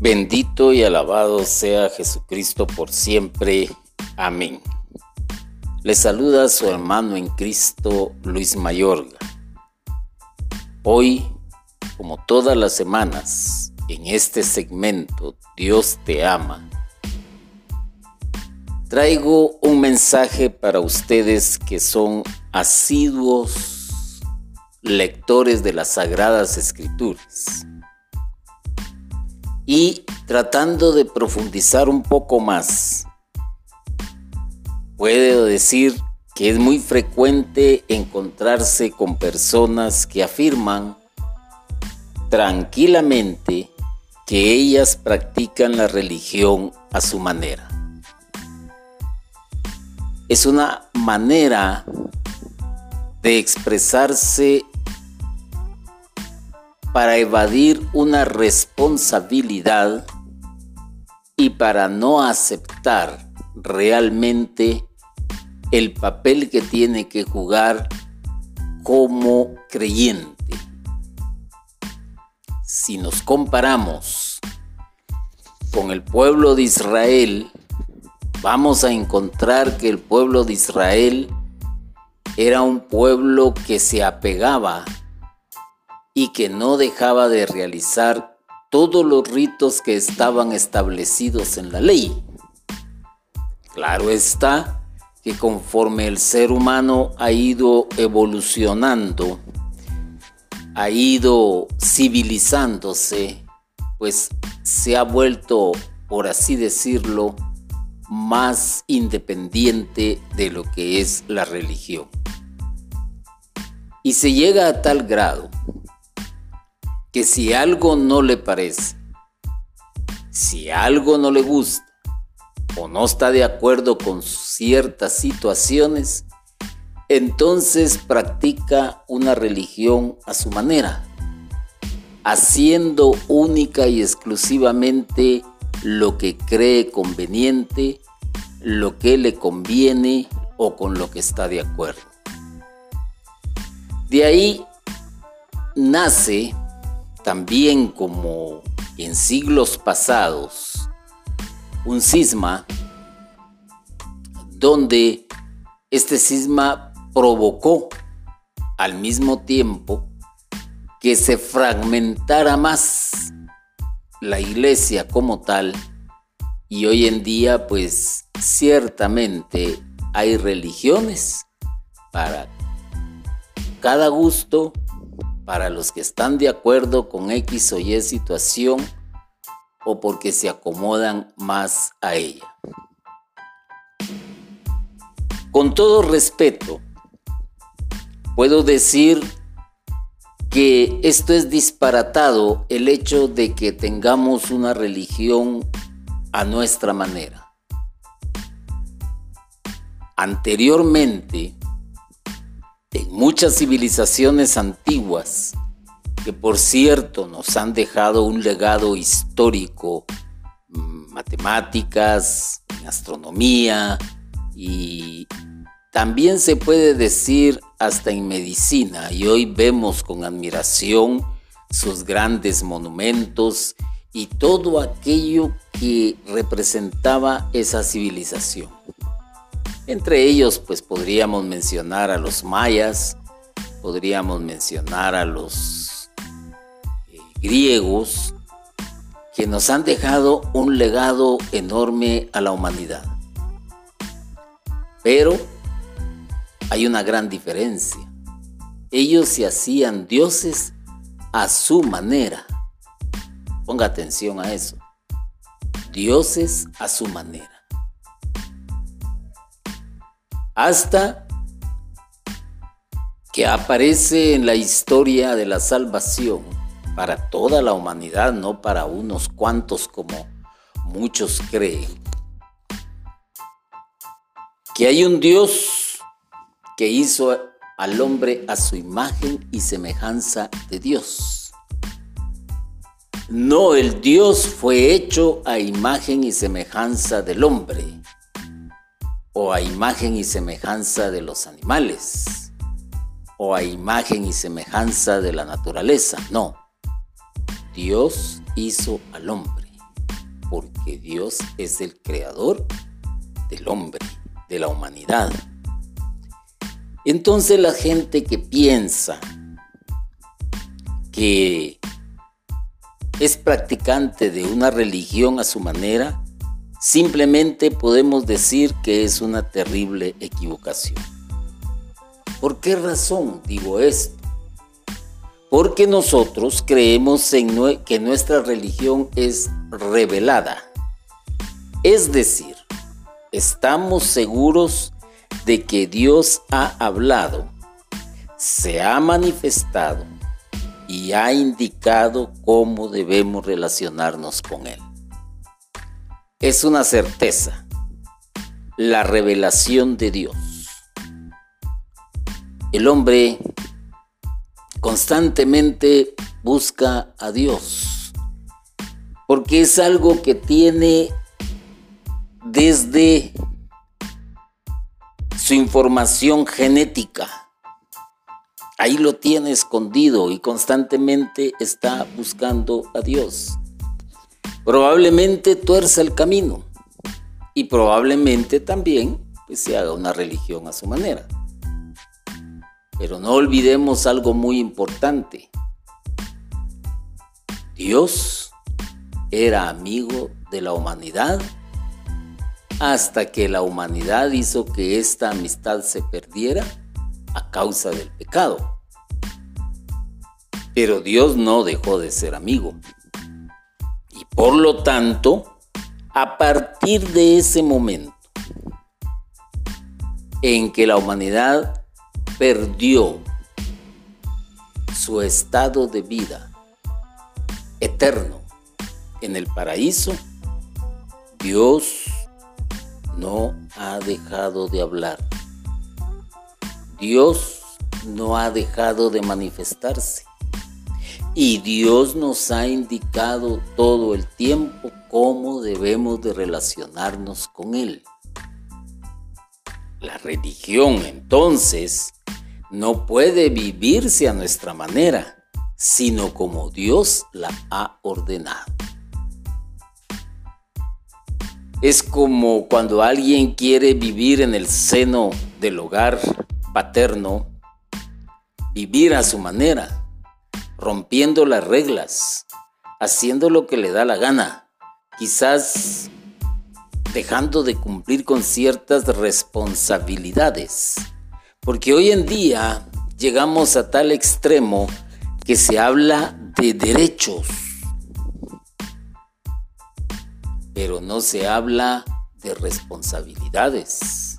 Bendito y alabado sea Jesucristo por siempre. Amén. Le saluda su hermano en Cristo, Luis Mayorga. Hoy, como todas las semanas, en este segmento Dios te ama, traigo un mensaje para ustedes que son asiduos lectores de las Sagradas Escrituras y tratando de profundizar un poco más, puedo decir que es muy frecuente encontrarse con personas que afirman tranquilamente que ellas practican la religión a su manera. Es una manera de expresarse para evadir una responsabilidad y para no aceptar realmente el papel que tiene que jugar como creyente. Si nos comparamos con el pueblo de Israel, vamos a encontrar que el pueblo de Israel era un pueblo que se apegaba y que no dejaba de realizar todos los ritos que estaban establecidos en la ley. Claro está que conforme el ser humano ha ido evolucionando, ha ido civilizándose, pues se ha vuelto, por así decirlo, más independiente de lo que es la religión. Y se llega a tal grado que si algo no le parece, si algo no le gusta o no está de acuerdo con ciertas situaciones, entonces practica una religión a su manera, haciendo única y exclusivamente lo que cree conveniente, lo que le conviene o con lo que está de acuerdo. De ahí nace también como en siglos pasados, un cisma donde este cisma provocó al mismo tiempo que se fragmentara más la iglesia como tal y hoy en día pues ciertamente hay religiones para cada gusto para los que están de acuerdo con X o Y situación o porque se acomodan más a ella. Con todo respeto, puedo decir que esto es disparatado el hecho de que tengamos una religión a nuestra manera. Anteriormente, en muchas civilizaciones antiguas, que por cierto nos han dejado un legado histórico, mm, matemáticas, astronomía y también se puede decir hasta en medicina y hoy vemos con admiración sus grandes monumentos y todo aquello que representaba esa civilización. Entre ellos, pues podríamos mencionar a los mayas, podríamos mencionar a los eh, griegos, que nos han dejado un legado enorme a la humanidad. Pero hay una gran diferencia. Ellos se hacían dioses a su manera. Ponga atención a eso. Dioses a su manera hasta que aparece en la historia de la salvación para toda la humanidad, no para unos cuantos como muchos creen. Que hay un Dios que hizo al hombre a su imagen y semejanza de Dios. No, el Dios fue hecho a imagen y semejanza del hombre o a imagen y semejanza de los animales, o a imagen y semejanza de la naturaleza. No, Dios hizo al hombre. porque Dios es el creador del hombre, de la humanidad. Entonces la gente que piensa que es practicante de una religión a su manera, simplemente podemos decir que es una terrible equivocación. ¿Por qué razón digo esto? Porque nosotros creemos en que nuestra religión es revelada. Es decir, estamos seguros de que Dios ha hablado, se ha manifestado y ha indicado cómo debemos relacionarnos con Él. Es una certeza, la revelación de Dios. El hombre constantemente busca a Dios, porque es algo que tiene desde su información genética. Ahí lo tiene escondido y constantemente está buscando a Dios. Probablemente tuerza el camino y probablemente también pues, se haga una religión a su manera. Pero no olvidemos algo muy importante. Dios era amigo de la humanidad hasta que la humanidad hizo que esta amistad se perdiera a causa del pecado. Pero Dios no dejó de ser amigo. Por lo tanto, a partir de ese momento en que la humanidad perdió su estado de vida eterno en el paraíso, Dios no ha dejado de hablar. Dios no ha dejado de manifestarse. Y Dios nos ha indicado todo el tiempo cómo debemos de relacionarnos con Él. La religión entonces no puede vivirse a nuestra manera, sino como Dios la ha ordenado. Es como cuando alguien quiere vivir en el seno del hogar paterno, vivir a su manera, rompiendo las reglas, haciendo lo que le da la gana, quizás dejando de cumplir con ciertas responsabilidades. Porque hoy en día llegamos a tal extremo que se habla de derechos pero no se habla de responsabilidades,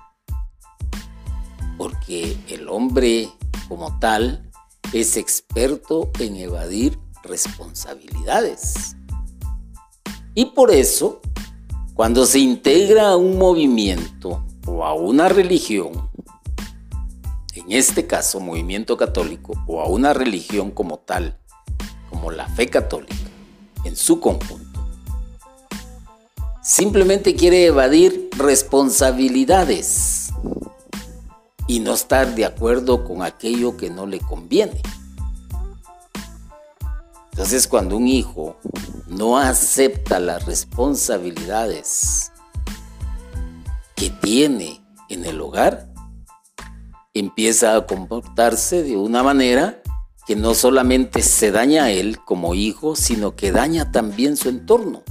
porque el hombre como tal es experto en evadir responsabilidades. Y por eso, cuando se integra a un movimiento o a una religión, en este caso movimiento católico, o a una religión como tal, como la fe católica, en su conjunto, Simplemente quiere evadir responsabilidades y no estar de acuerdo con aquello que no le conviene. Entonces cuando un hijo no acepta las responsabilidades que tiene en el hogar, empieza a comportarse de una manera que no solamente se daña a él como hijo, sino que daña también su entorno.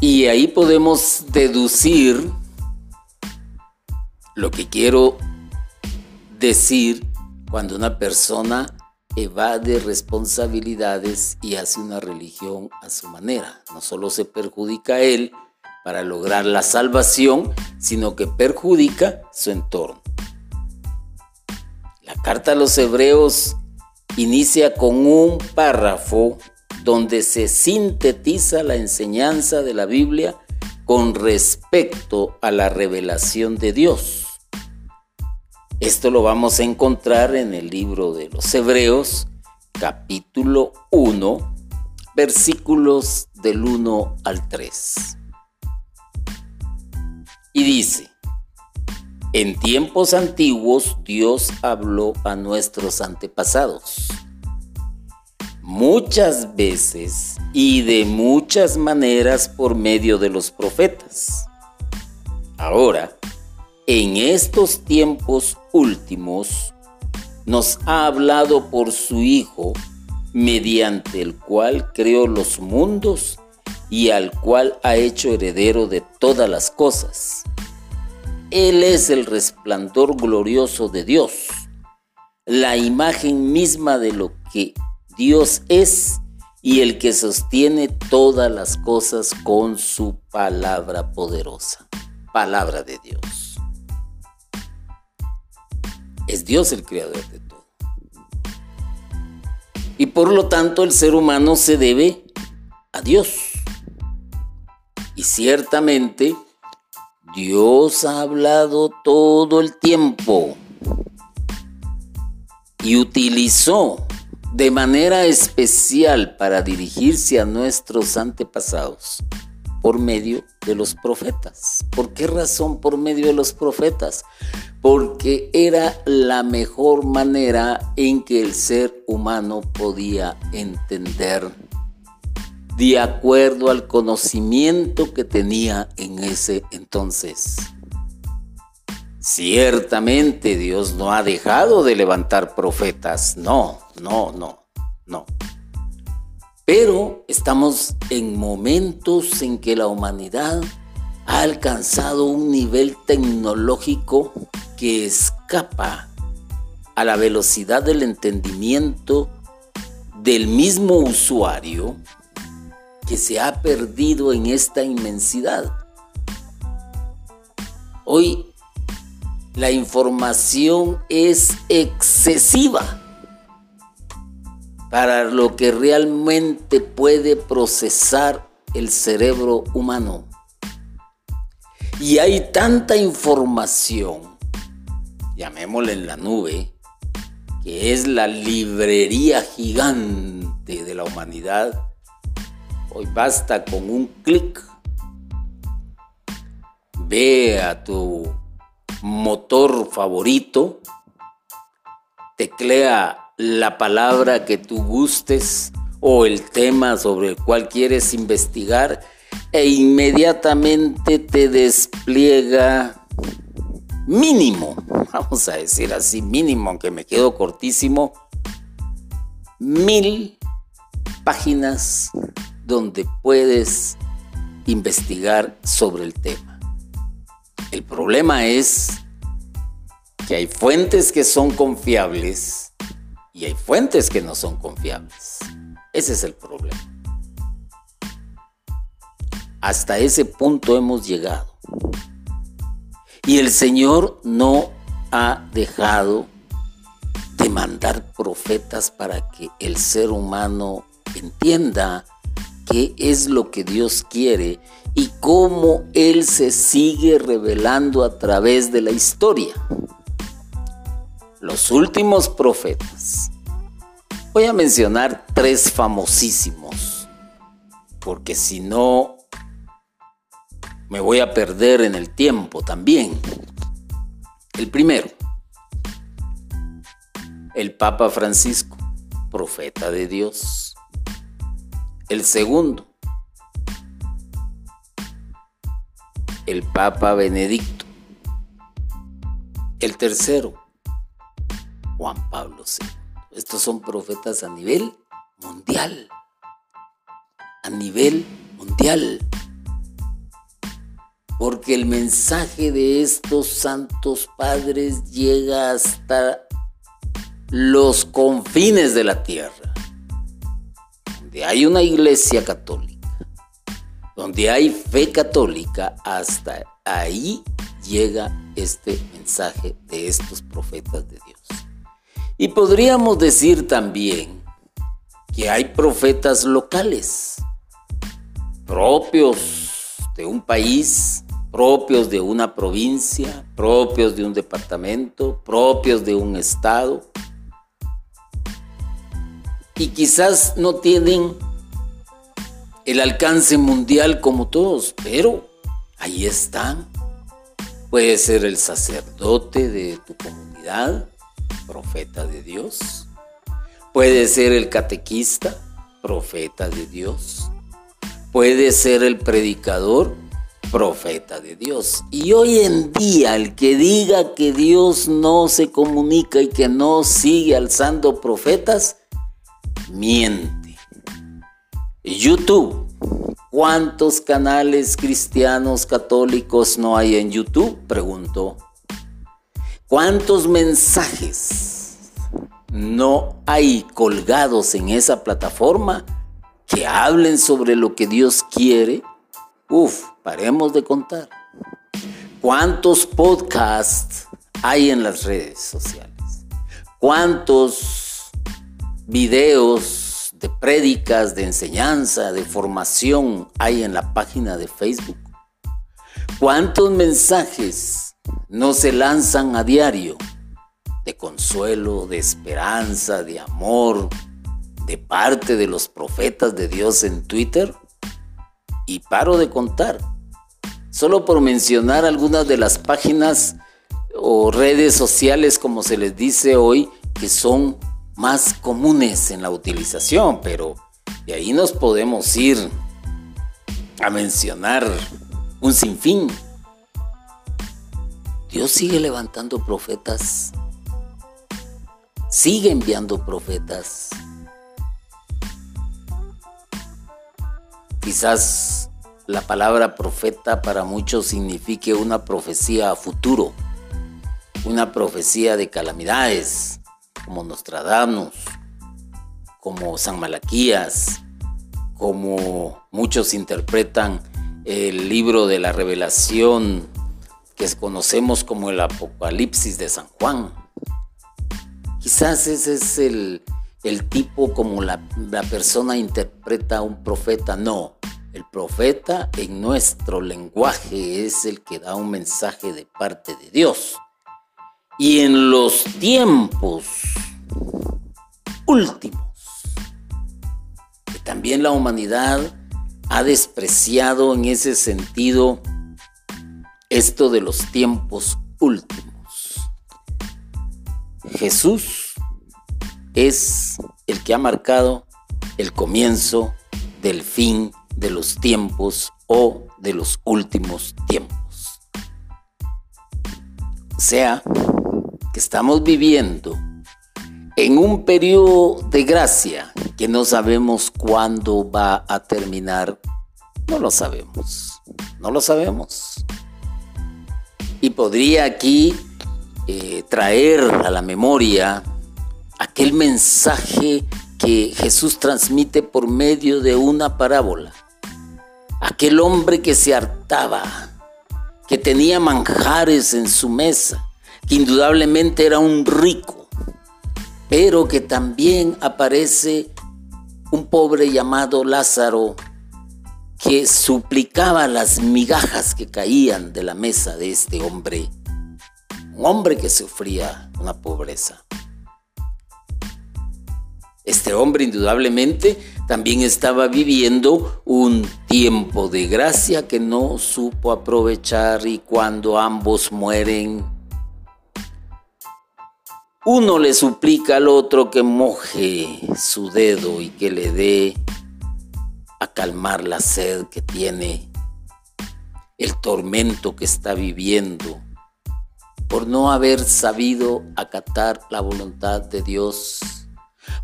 Y ahí podemos deducir lo que quiero decir cuando una persona evade responsabilidades y hace una religión a su manera. No solo se perjudica a él para lograr la salvación, sino que perjudica su entorno. La carta a los hebreos inicia con un párrafo donde se sintetiza la enseñanza de la Biblia con respecto a la revelación de Dios. Esto lo vamos a encontrar en el libro de los Hebreos, capítulo 1, versículos del 1 al 3. Y dice, en tiempos antiguos Dios habló a nuestros antepasados muchas veces y de muchas maneras por medio de los profetas. Ahora, en estos tiempos últimos, nos ha hablado por su Hijo, mediante el cual creó los mundos y al cual ha hecho heredero de todas las cosas. Él es el resplandor glorioso de Dios, la imagen misma de lo que Dios es y el que sostiene todas las cosas con su palabra poderosa. Palabra de Dios. Es Dios el creador de todo. Y por lo tanto el ser humano se debe a Dios. Y ciertamente Dios ha hablado todo el tiempo y utilizó de manera especial para dirigirse a nuestros antepasados por medio de los profetas. ¿Por qué razón por medio de los profetas? Porque era la mejor manera en que el ser humano podía entender de acuerdo al conocimiento que tenía en ese entonces. Ciertamente Dios no ha dejado de levantar profetas, no, no, no, no. Pero estamos en momentos en que la humanidad ha alcanzado un nivel tecnológico que escapa a la velocidad del entendimiento del mismo usuario que se ha perdido en esta inmensidad. Hoy la información es excesiva para lo que realmente puede procesar el cerebro humano. Y hay tanta información, llamémosle en la nube, que es la librería gigante de la humanidad, Hoy basta con un clic. Ve a tu motor favorito, teclea la palabra que tú gustes o el tema sobre el cual quieres investigar e inmediatamente te despliega mínimo, vamos a decir así, mínimo, aunque me quedo cortísimo, mil páginas donde puedes investigar sobre el tema. El problema es que hay fuentes que son confiables y hay fuentes que no son confiables. Ese es el problema. Hasta ese punto hemos llegado. Y el Señor no ha dejado de mandar profetas para que el ser humano entienda qué es lo que Dios quiere y cómo Él se sigue revelando a través de la historia. Los últimos profetas. Voy a mencionar tres famosísimos, porque si no, me voy a perder en el tiempo también. El primero, el Papa Francisco, profeta de Dios. El segundo, el Papa Benedicto. El tercero, Juan Pablo II. Estos son profetas a nivel mundial. A nivel mundial. Porque el mensaje de estos santos padres llega hasta los confines de la tierra donde hay una iglesia católica, donde hay fe católica, hasta ahí llega este mensaje de estos profetas de Dios. Y podríamos decir también que hay profetas locales, propios de un país, propios de una provincia, propios de un departamento, propios de un estado, y quizás no tienen el alcance mundial como todos, pero ahí están. Puede ser el sacerdote de tu comunidad, profeta de Dios. Puede ser el catequista, profeta de Dios. Puede ser el predicador, profeta de Dios. Y hoy en día el que diga que Dios no se comunica y que no sigue alzando profetas, miente. YouTube. ¿Cuántos canales cristianos católicos no hay en YouTube? Preguntó. ¿Cuántos mensajes no hay colgados en esa plataforma que hablen sobre lo que Dios quiere? Uf, paremos de contar. ¿Cuántos podcasts hay en las redes sociales? ¿Cuántos videos de prédicas, de enseñanza, de formación hay en la página de Facebook? ¿Cuántos mensajes no se lanzan a diario de consuelo, de esperanza, de amor, de parte de los profetas de Dios en Twitter? Y paro de contar. Solo por mencionar algunas de las páginas o redes sociales, como se les dice hoy, que son más comunes en la utilización, pero de ahí nos podemos ir a mencionar un sinfín. Dios sigue levantando profetas, sigue enviando profetas. Quizás la palabra profeta para muchos signifique una profecía a futuro, una profecía de calamidades, como Nostradamus, como San Malaquías, como muchos interpretan el libro de la revelación que conocemos como el Apocalipsis de San Juan. Quizás ese es el, tipo como la, la persona interpreta a un profeta. No, el profeta en nuestro lenguaje es el que da un mensaje de parte de Dios. Y en los tiempos últimos, que también la humanidad ha despreciado en ese sentido esto de los tiempos últimos. Jesús es el que ha marcado el comienzo del fin de los tiempos o de los últimos tiempos. O sea, que estamos viviendo en un periodo de gracia que no sabemos cuándo va a terminar. No lo sabemos, no lo sabemos. Y podría aquí eh, traer a la memoria aquel mensaje que Jesús transmite por medio de una parábola. Aquel hombre que se hartaba, que tenía manjares en su mesa, que indudablemente era un rico, pero que también aparece un pobre llamado Lázaro que suplicaba las migajas que caían de la mesa de este hombre, un hombre que sufría una pobreza. Este hombre indudablemente también estaba viviendo un tiempo de gracia que no supo aprovechar y cuando ambos mueren, uno le suplica al otro que moje su dedo y que le dé a calmar la sed que tiene, el tormento que está viviendo por no haber sabido acatar la voluntad de Dios,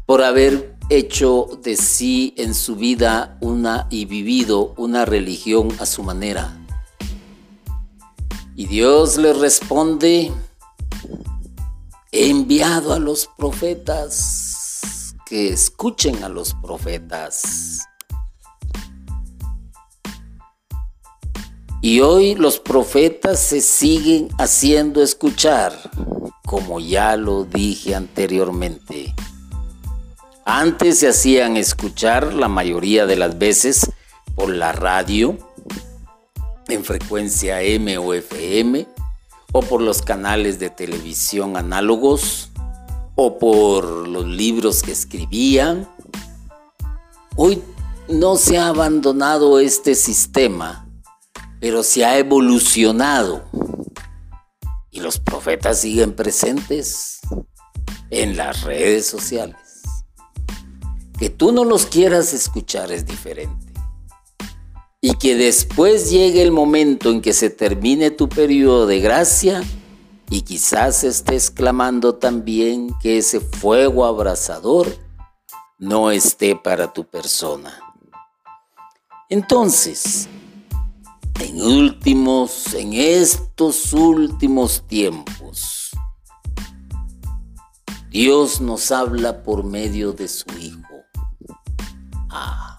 por haber hecho de sí en su vida una y vivido una religión a su manera. Y Dios le responde, he enviado a los profetas que escuchen a los profetas. Y hoy los profetas se siguen haciendo escuchar, como ya lo dije anteriormente. Antes se hacían escuchar la mayoría de las veces por la radio, en frecuencia M o FM, o por los canales de televisión análogos, o por los libros que escribían. Hoy no se ha abandonado este sistema pero se ha evolucionado y los profetas siguen presentes en las redes sociales. Que tú no los quieras escuchar es diferente. Y que después llegue el momento en que se termine tu periodo de gracia y quizás estés clamando también que ese fuego abrasador no esté para tu persona. Entonces, en últimos, en estos últimos tiempos, Dios nos habla por medio de su Hijo. Ah,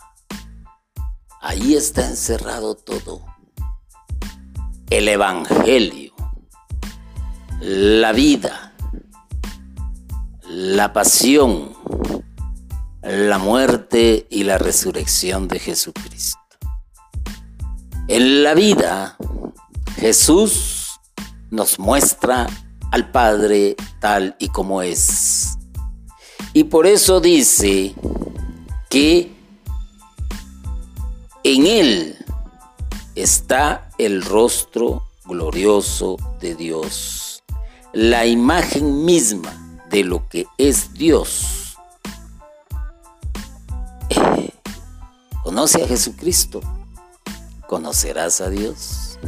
ahí está encerrado todo. El Evangelio, la vida, la pasión, la muerte y la resurrección de Jesucristo. En la vida, Jesús nos muestra al Padre tal y como es. Y por eso dice que en Él está el rostro glorioso de Dios, la imagen misma de lo que es Dios. ¿Conoce a Jesucristo? Conocerás a Dios.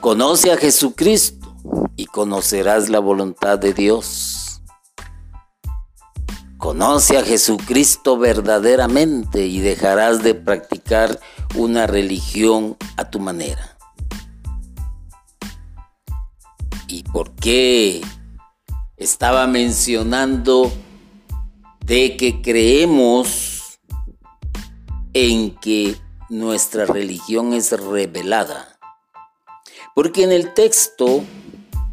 Conoce a Jesucristo y conocerás la voluntad de Dios. Conoce a Jesucristo verdaderamente y dejarás de practicar una religión a tu manera. ¿Y por qué estaba mencionando de que creemos en que nuestra religión es revelada. Porque en el texto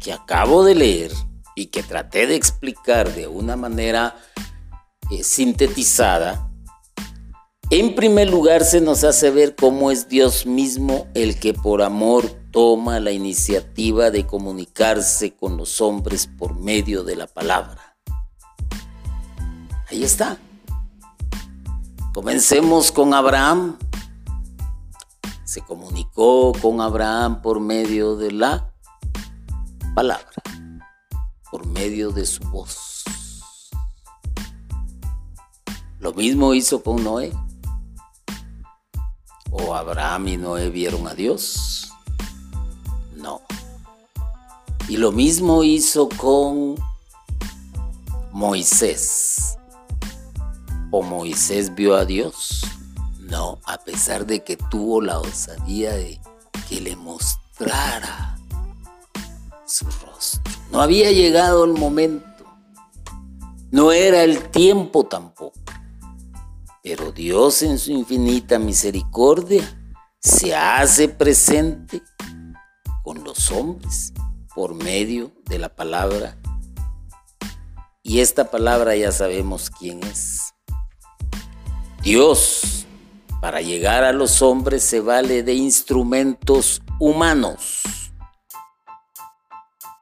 que acabo de leer y que traté de explicar de una manera eh, sintetizada, en primer lugar se nos hace ver cómo es Dios mismo el que por amor toma la iniciativa de comunicarse con los hombres por medio de la palabra. Ahí está. Comencemos con Abraham, se comunicó con Abraham por medio de la palabra, por medio de su voz. Lo mismo hizo con Noé. ¿O Abraham y Noé vieron a Dios? No. Y lo mismo hizo con Moisés. ¿O Moisés vio a Dios? No, a pesar de que tuvo la osadía de que le mostrara su rostro. No había llegado el momento. No era el tiempo tampoco. Pero Dios en su infinita misericordia se hace presente con los hombres por medio de la palabra. Y esta palabra ya sabemos quién es. Dios para llegar a los hombres se vale de instrumentos humanos.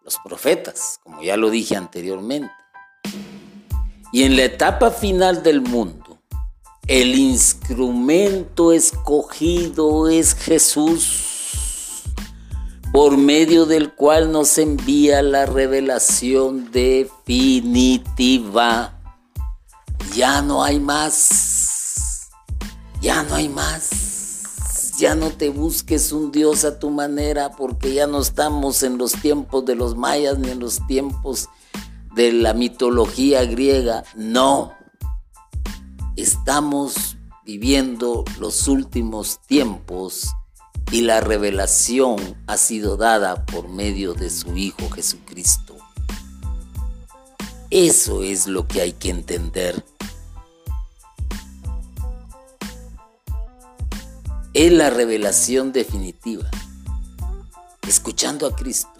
Los profetas, como ya lo dije anteriormente. Y en la etapa final del mundo, el instrumento escogido es Jesús, por medio del cual nos envía la revelación definitiva. Ya no hay más ya no hay más. Ya no te busques un Dios a tu manera porque ya no estamos en los tiempos de los mayas ni en los tiempos de la mitología griega. No. Estamos viviendo los últimos tiempos y la revelación ha sido dada por medio de su Hijo Jesucristo. Eso es lo que hay que entender es la revelación definitiva. Escuchando a Cristo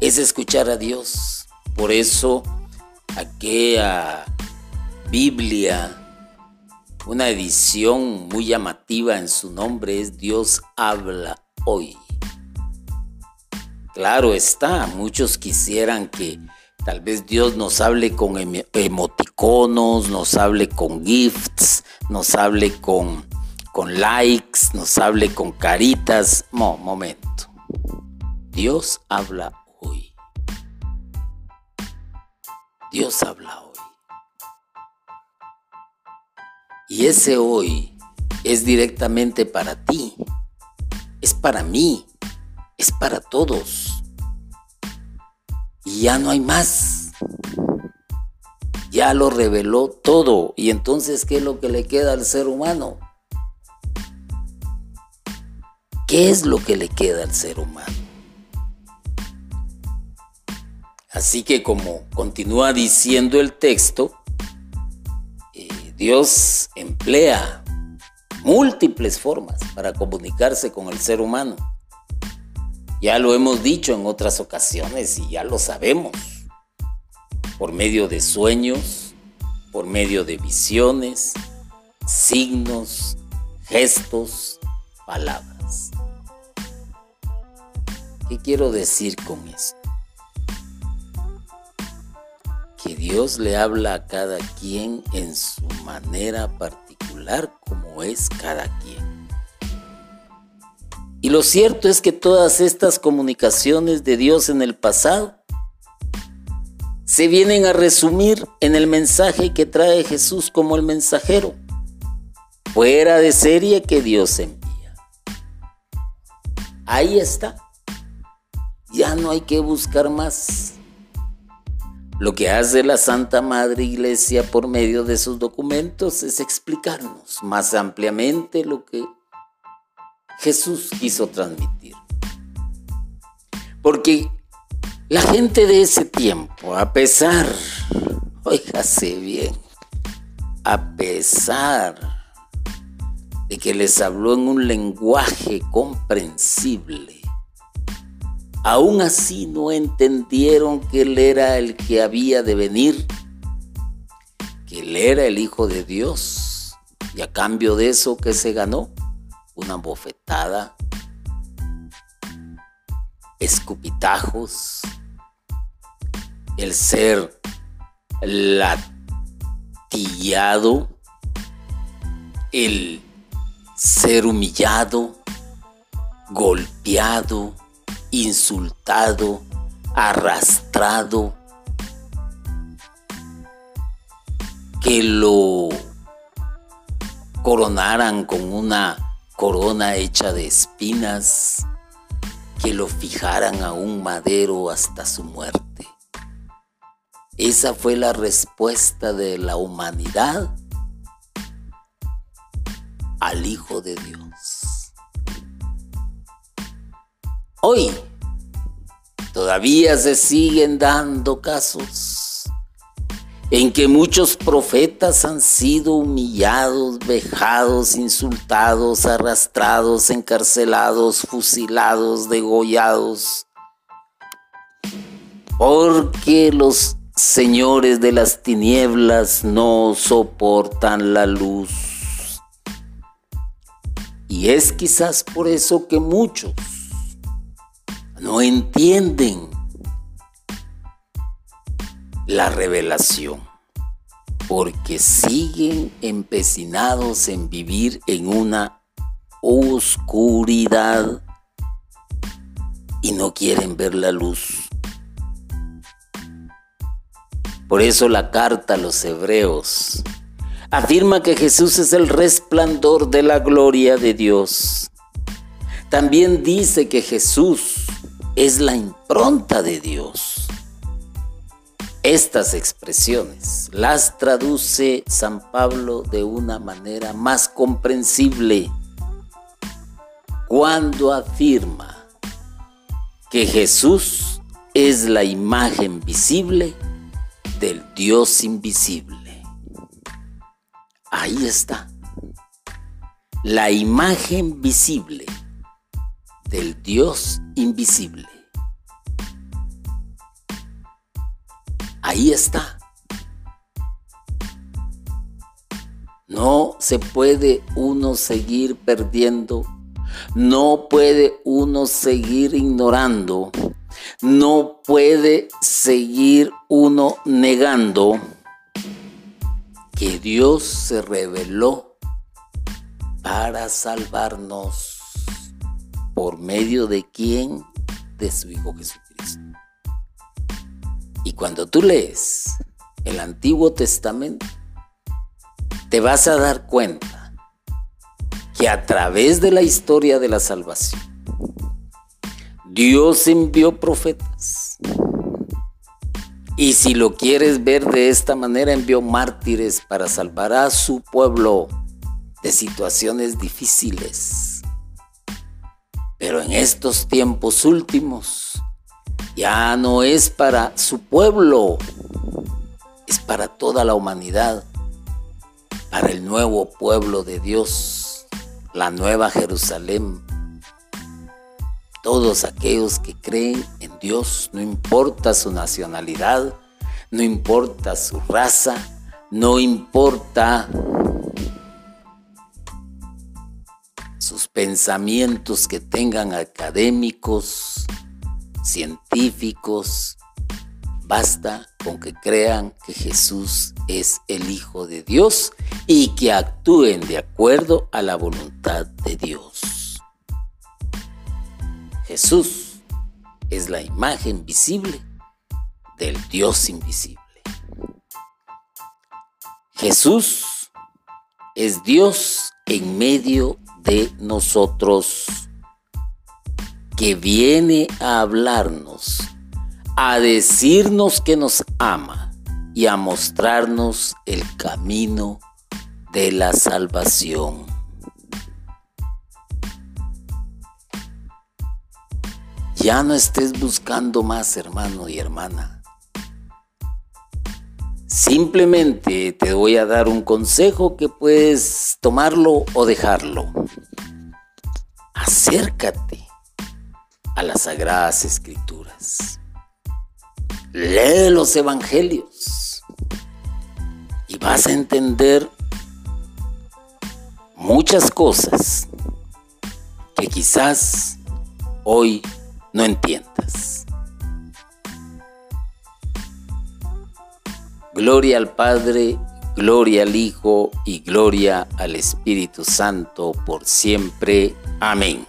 es escuchar a Dios. Por eso aquella Biblia, una edición muy llamativa en su nombre es Dios habla hoy. Claro está, muchos quisieran que tal vez Dios nos hable con emoticonos, nos hable con gifts, nos hable con con likes, nos hable con caritas. Mo, momento. Dios habla hoy. Dios habla hoy. Y ese hoy es directamente para ti, es para mí, es para todos. Y ya no hay más. Ya lo reveló todo. Y entonces, ¿qué es lo que le queda al ser humano? ¿Qué es lo que le queda al ser humano? Así que como continúa diciendo el texto, eh, Dios emplea múltiples formas para comunicarse con el ser humano. Ya lo hemos dicho en otras ocasiones y ya lo sabemos. Por medio de sueños, por medio de visiones, signos, gestos, palabras. ¿Qué quiero decir con esto? Que Dios le habla a cada quien en su manera particular como es cada quien. Y lo cierto es que todas estas comunicaciones de Dios en el pasado se vienen a resumir en el mensaje que trae Jesús como el mensajero, fuera de serie que Dios envía. Ahí está. Ya no hay que buscar más. Lo que hace la Santa Madre Iglesia por medio de sus documentos es explicarnos más ampliamente lo que Jesús quiso transmitir. Porque la gente de ese tiempo, a pesar, oígase bien, a pesar de que les habló en un lenguaje comprensible, Aún así no entendieron que Él era el que había de venir, que Él era el Hijo de Dios. Y a cambio de eso, que se ganó? Una bofetada, escupitajos, el ser latillado, el ser humillado, golpeado, insultado, arrastrado, que lo coronaran con una corona hecha de espinas, que lo fijaran a un madero hasta su muerte. Esa fue la respuesta de la humanidad al Hijo de Dios. Hoy todavía se siguen dando casos en que muchos profetas han sido humillados, vejados, insultados, arrastrados, encarcelados, fusilados, degollados, porque los señores de las tinieblas no soportan la luz. Y es quizás por eso que muchos no entienden la revelación porque siguen empecinados en vivir en una oscuridad y no quieren ver la luz. Por eso la carta a los hebreos afirma que Jesús es el resplandor de la gloria de Dios. También dice que Jesús es la impronta de Dios. Estas expresiones las traduce San Pablo de una manera más comprensible cuando afirma que Jesús es la imagen visible del Dios invisible. Ahí está. La imagen visible del Dios invisible. Ahí está. No se puede uno seguir perdiendo, no puede uno seguir ignorando, no puede seguir uno negando que Dios se reveló para salvarnos por medio de quién? De su Hijo Jesucristo. Y cuando tú lees el Antiguo Testamento, te vas a dar cuenta que a través de la historia de la salvación, Dios envió profetas. Y si lo quieres ver de esta manera, envió mártires para salvar a su pueblo de situaciones difíciles. Pero en estos tiempos últimos, ya no es para su pueblo, es para toda la humanidad, para el nuevo pueblo de Dios, la nueva Jerusalén. Todos aquellos que creen en Dios, no importa su nacionalidad, no importa su raza, no importa sus pensamientos que tengan académicos, científicos, basta con que crean que Jesús es el Hijo de Dios y que actúen de acuerdo a la voluntad de Dios. Jesús es la imagen visible del Dios invisible. Jesús es Dios en medio de nosotros que viene a hablarnos, a decirnos que nos ama y a mostrarnos el camino de la salvación. Ya no estés buscando más, hermano y hermana. Simplemente te voy a dar un consejo que puedes tomarlo o dejarlo. Acércate a las sagradas escrituras. Lee los evangelios y vas a entender muchas cosas que quizás hoy no entiendas. Gloria al Padre, gloria al Hijo y gloria al Espíritu Santo por siempre. Amén.